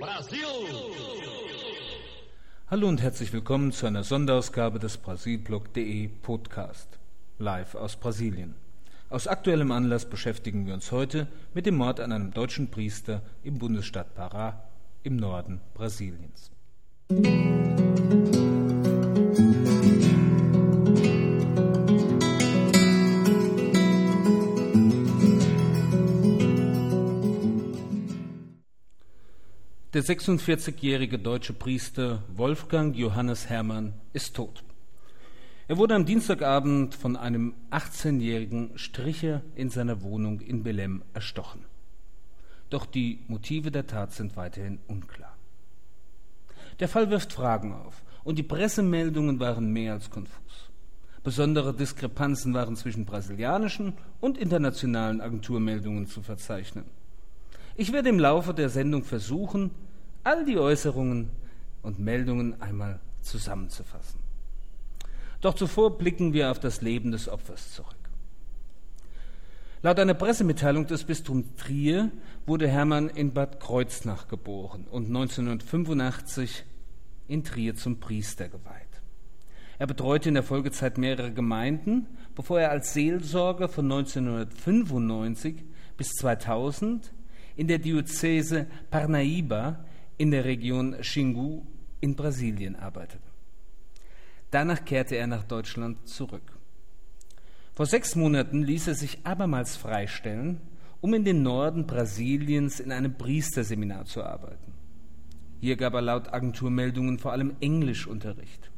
Brasil! Hallo und herzlich willkommen zu einer Sonderausgabe des Brasilblog.de Podcast, live aus Brasilien. Aus aktuellem Anlass beschäftigen wir uns heute mit dem Mord an einem deutschen Priester im Bundesstaat Pará im Norden Brasiliens. Der 46-jährige deutsche Priester Wolfgang Johannes Hermann ist tot. Er wurde am Dienstagabend von einem 18-jährigen Stricher in seiner Wohnung in Belém erstochen. Doch die Motive der Tat sind weiterhin unklar. Der Fall wirft Fragen auf und die Pressemeldungen waren mehr als konfus. Besondere Diskrepanzen waren zwischen brasilianischen und internationalen Agenturmeldungen zu verzeichnen. Ich werde im Laufe der Sendung versuchen, all die Äußerungen und Meldungen einmal zusammenzufassen. Doch zuvor blicken wir auf das Leben des Opfers zurück. Laut einer Pressemitteilung des Bistums Trier wurde Hermann in Bad Kreuznach geboren und 1985 in Trier zum Priester geweiht. Er betreute in der Folgezeit mehrere Gemeinden, bevor er als Seelsorger von 1995 bis 2000 in der Diözese Parnaíba in der Region Xingu in Brasilien arbeitete. Danach kehrte er nach Deutschland zurück. Vor sechs Monaten ließ er sich abermals freistellen, um in den Norden Brasiliens in einem Priesterseminar zu arbeiten. Hier gab er laut Agenturmeldungen vor allem Englischunterricht.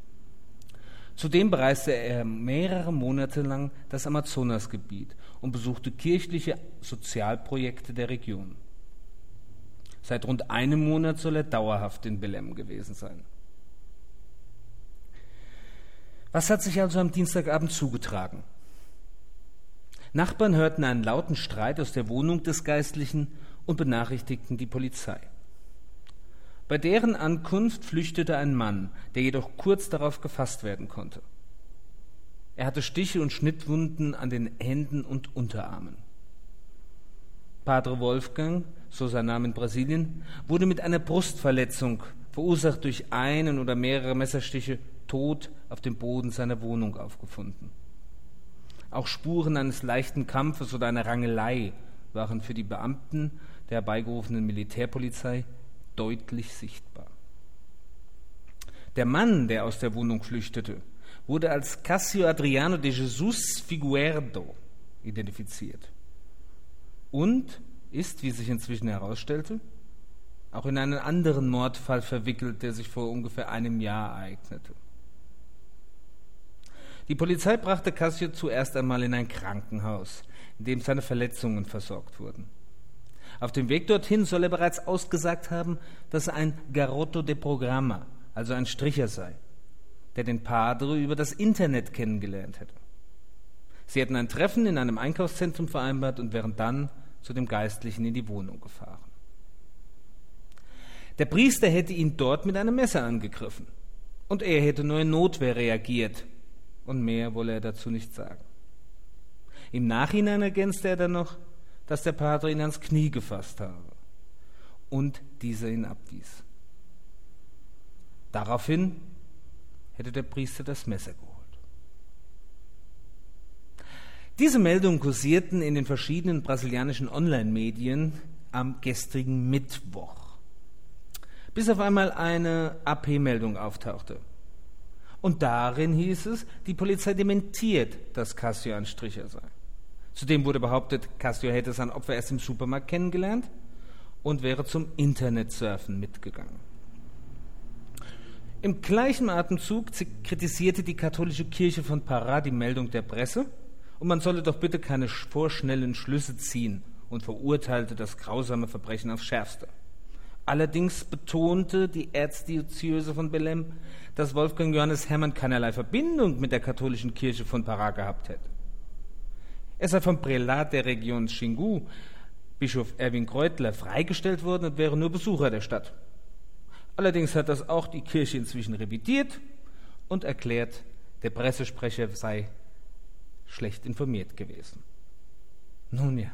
Zudem bereiste er mehrere Monate lang das Amazonasgebiet und besuchte kirchliche Sozialprojekte der Region. Seit rund einem Monat soll er dauerhaft in Belem gewesen sein. Was hat sich also am Dienstagabend zugetragen? Nachbarn hörten einen lauten Streit aus der Wohnung des Geistlichen und benachrichtigten die Polizei. Bei deren Ankunft flüchtete ein Mann, der jedoch kurz darauf gefasst werden konnte. Er hatte Stiche und Schnittwunden an den Händen und Unterarmen. Padre Wolfgang, so sein Name in Brasilien, wurde mit einer Brustverletzung, verursacht durch einen oder mehrere Messerstiche, tot auf dem Boden seiner Wohnung aufgefunden. Auch Spuren eines leichten Kampfes oder einer Rangelei waren für die Beamten der herbeigerufenen Militärpolizei deutlich sichtbar. Der Mann, der aus der Wohnung flüchtete, wurde als Cassio Adriano de Jesus Figuerdo identifiziert und ist, wie sich inzwischen herausstellte, auch in einen anderen Mordfall verwickelt, der sich vor ungefähr einem Jahr ereignete. Die Polizei brachte Cassio zuerst einmal in ein Krankenhaus, in dem seine Verletzungen versorgt wurden. Auf dem Weg dorthin soll er bereits ausgesagt haben, dass er ein Garotto de Programma, also ein Stricher sei, der den Padre über das Internet kennengelernt hätte. Sie hätten ein Treffen in einem Einkaufszentrum vereinbart und wären dann zu dem Geistlichen in die Wohnung gefahren. Der Priester hätte ihn dort mit einem Messer angegriffen und er hätte nur in Notwehr reagiert und mehr wolle er dazu nicht sagen. Im Nachhinein ergänzte er dann noch, dass der Pater ihn ans Knie gefasst habe und dieser ihn abwies. Daraufhin hätte der Priester das Messer geholt. Diese Meldungen kursierten in den verschiedenen brasilianischen Online-Medien am gestrigen Mittwoch, bis auf einmal eine AP-Meldung auftauchte. Und darin hieß es, die Polizei dementiert, dass Cassio ein Stricher sei. Zudem wurde behauptet, Cassio hätte sein Opfer erst im Supermarkt kennengelernt und wäre zum Internetsurfen mitgegangen. Im gleichen Atemzug kritisierte die katholische Kirche von Pará die Meldung der Presse und man solle doch bitte keine vorschnellen Schlüsse ziehen und verurteilte das grausame Verbrechen aufs Schärfste. Allerdings betonte die Erzdiözese von Belém, dass Wolfgang Johannes Hermann keinerlei Verbindung mit der katholischen Kirche von Pará gehabt hätte. Er sei vom Prälat der Region Xingu, Bischof Erwin Kreutler, freigestellt worden und wäre nur Besucher der Stadt. Allerdings hat das auch die Kirche inzwischen revidiert und erklärt, der Pressesprecher sei schlecht informiert gewesen. Nun ja,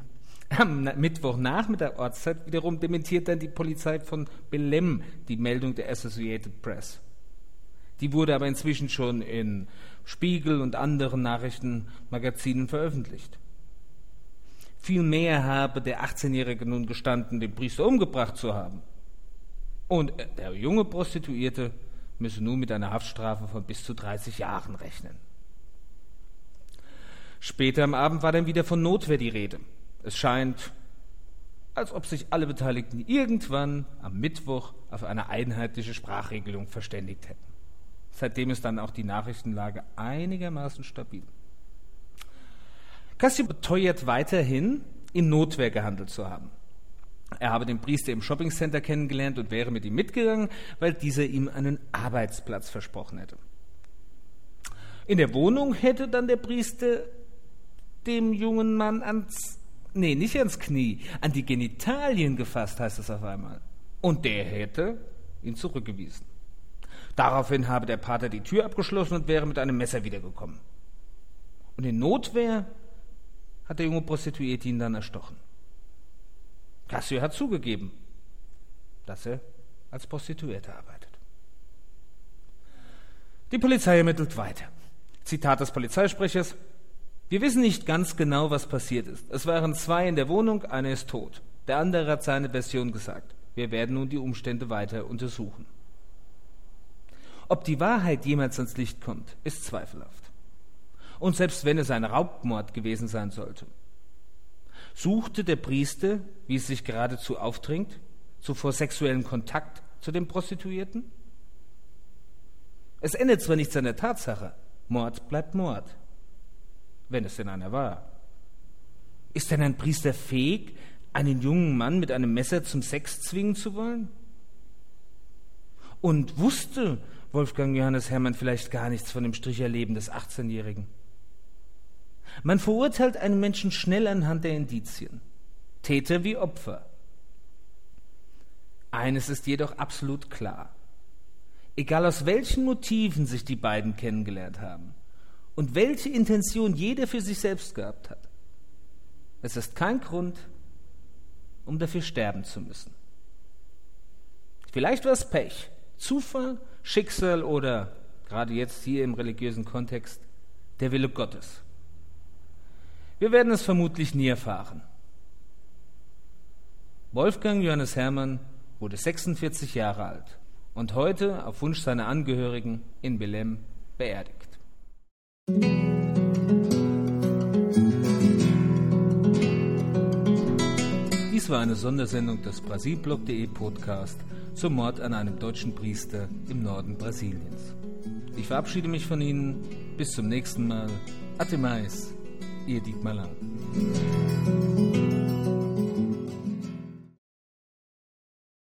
Am Mittwochnachmittag Ortszeit wiederum dementiert dann die Polizei von Belem die Meldung der Associated Press. Die wurde aber inzwischen schon in Spiegel und anderen Nachrichtenmagazinen veröffentlicht. Vielmehr habe der 18-Jährige nun gestanden, den Priester umgebracht zu haben. Und der junge Prostituierte müsse nun mit einer Haftstrafe von bis zu 30 Jahren rechnen. Später am Abend war dann wieder von Notwehr die Rede. Es scheint, als ob sich alle Beteiligten irgendwann am Mittwoch auf eine einheitliche Sprachregelung verständigt hätten. Seitdem ist dann auch die Nachrichtenlage einigermaßen stabil. Cassio beteuert weiterhin, in Notwehr gehandelt zu haben. Er habe den Priester im Shoppingcenter kennengelernt und wäre mit ihm mitgegangen, weil dieser ihm einen Arbeitsplatz versprochen hätte. In der Wohnung hätte dann der Priester dem jungen Mann ans, nee, nicht ans Knie, an die Genitalien gefasst, heißt es auf einmal. Und der hätte ihn zurückgewiesen. Daraufhin habe der Pater die Tür abgeschlossen und wäre mit einem Messer wiedergekommen. Und in Notwehr hat der junge Prostituierte ihn dann erstochen. Cassio hat zugegeben, dass er als Prostituierte arbeitet. Die Polizei ermittelt weiter. Zitat des Polizeisprechers. Wir wissen nicht ganz genau, was passiert ist. Es waren zwei in der Wohnung, einer ist tot. Der andere hat seine Version gesagt. Wir werden nun die Umstände weiter untersuchen. Ob die Wahrheit jemals ans Licht kommt, ist zweifelhaft. Und selbst wenn es ein Raubmord gewesen sein sollte, suchte der Priester, wie es sich geradezu aufdringt, zuvor sexuellen Kontakt zu dem Prostituierten? Es ändert zwar nichts an der Tatsache, Mord bleibt Mord, wenn es denn einer war. Ist denn ein Priester fähig, einen jungen Mann mit einem Messer zum Sex zwingen zu wollen? Und wusste Wolfgang Johannes Hermann vielleicht gar nichts von dem Stricherleben des 18-Jährigen? Man verurteilt einen Menschen schnell anhand der Indizien, Täter wie Opfer. Eines ist jedoch absolut klar. Egal aus welchen Motiven sich die beiden kennengelernt haben und welche Intention jeder für sich selbst gehabt hat, es ist kein Grund, um dafür sterben zu müssen. Vielleicht war es Pech, Zufall, Schicksal oder, gerade jetzt hier im religiösen Kontext, der Wille Gottes. Wir werden es vermutlich nie erfahren. Wolfgang Johannes Hermann wurde 46 Jahre alt und heute auf Wunsch seiner Angehörigen in Belem beerdigt. Dies war eine Sondersendung des Brasilblog.de Podcast zum Mord an einem deutschen Priester im Norden Brasiliens. Ich verabschiede mich von Ihnen. Bis zum nächsten Mal. Até mais. Ihr Dietmar Lang.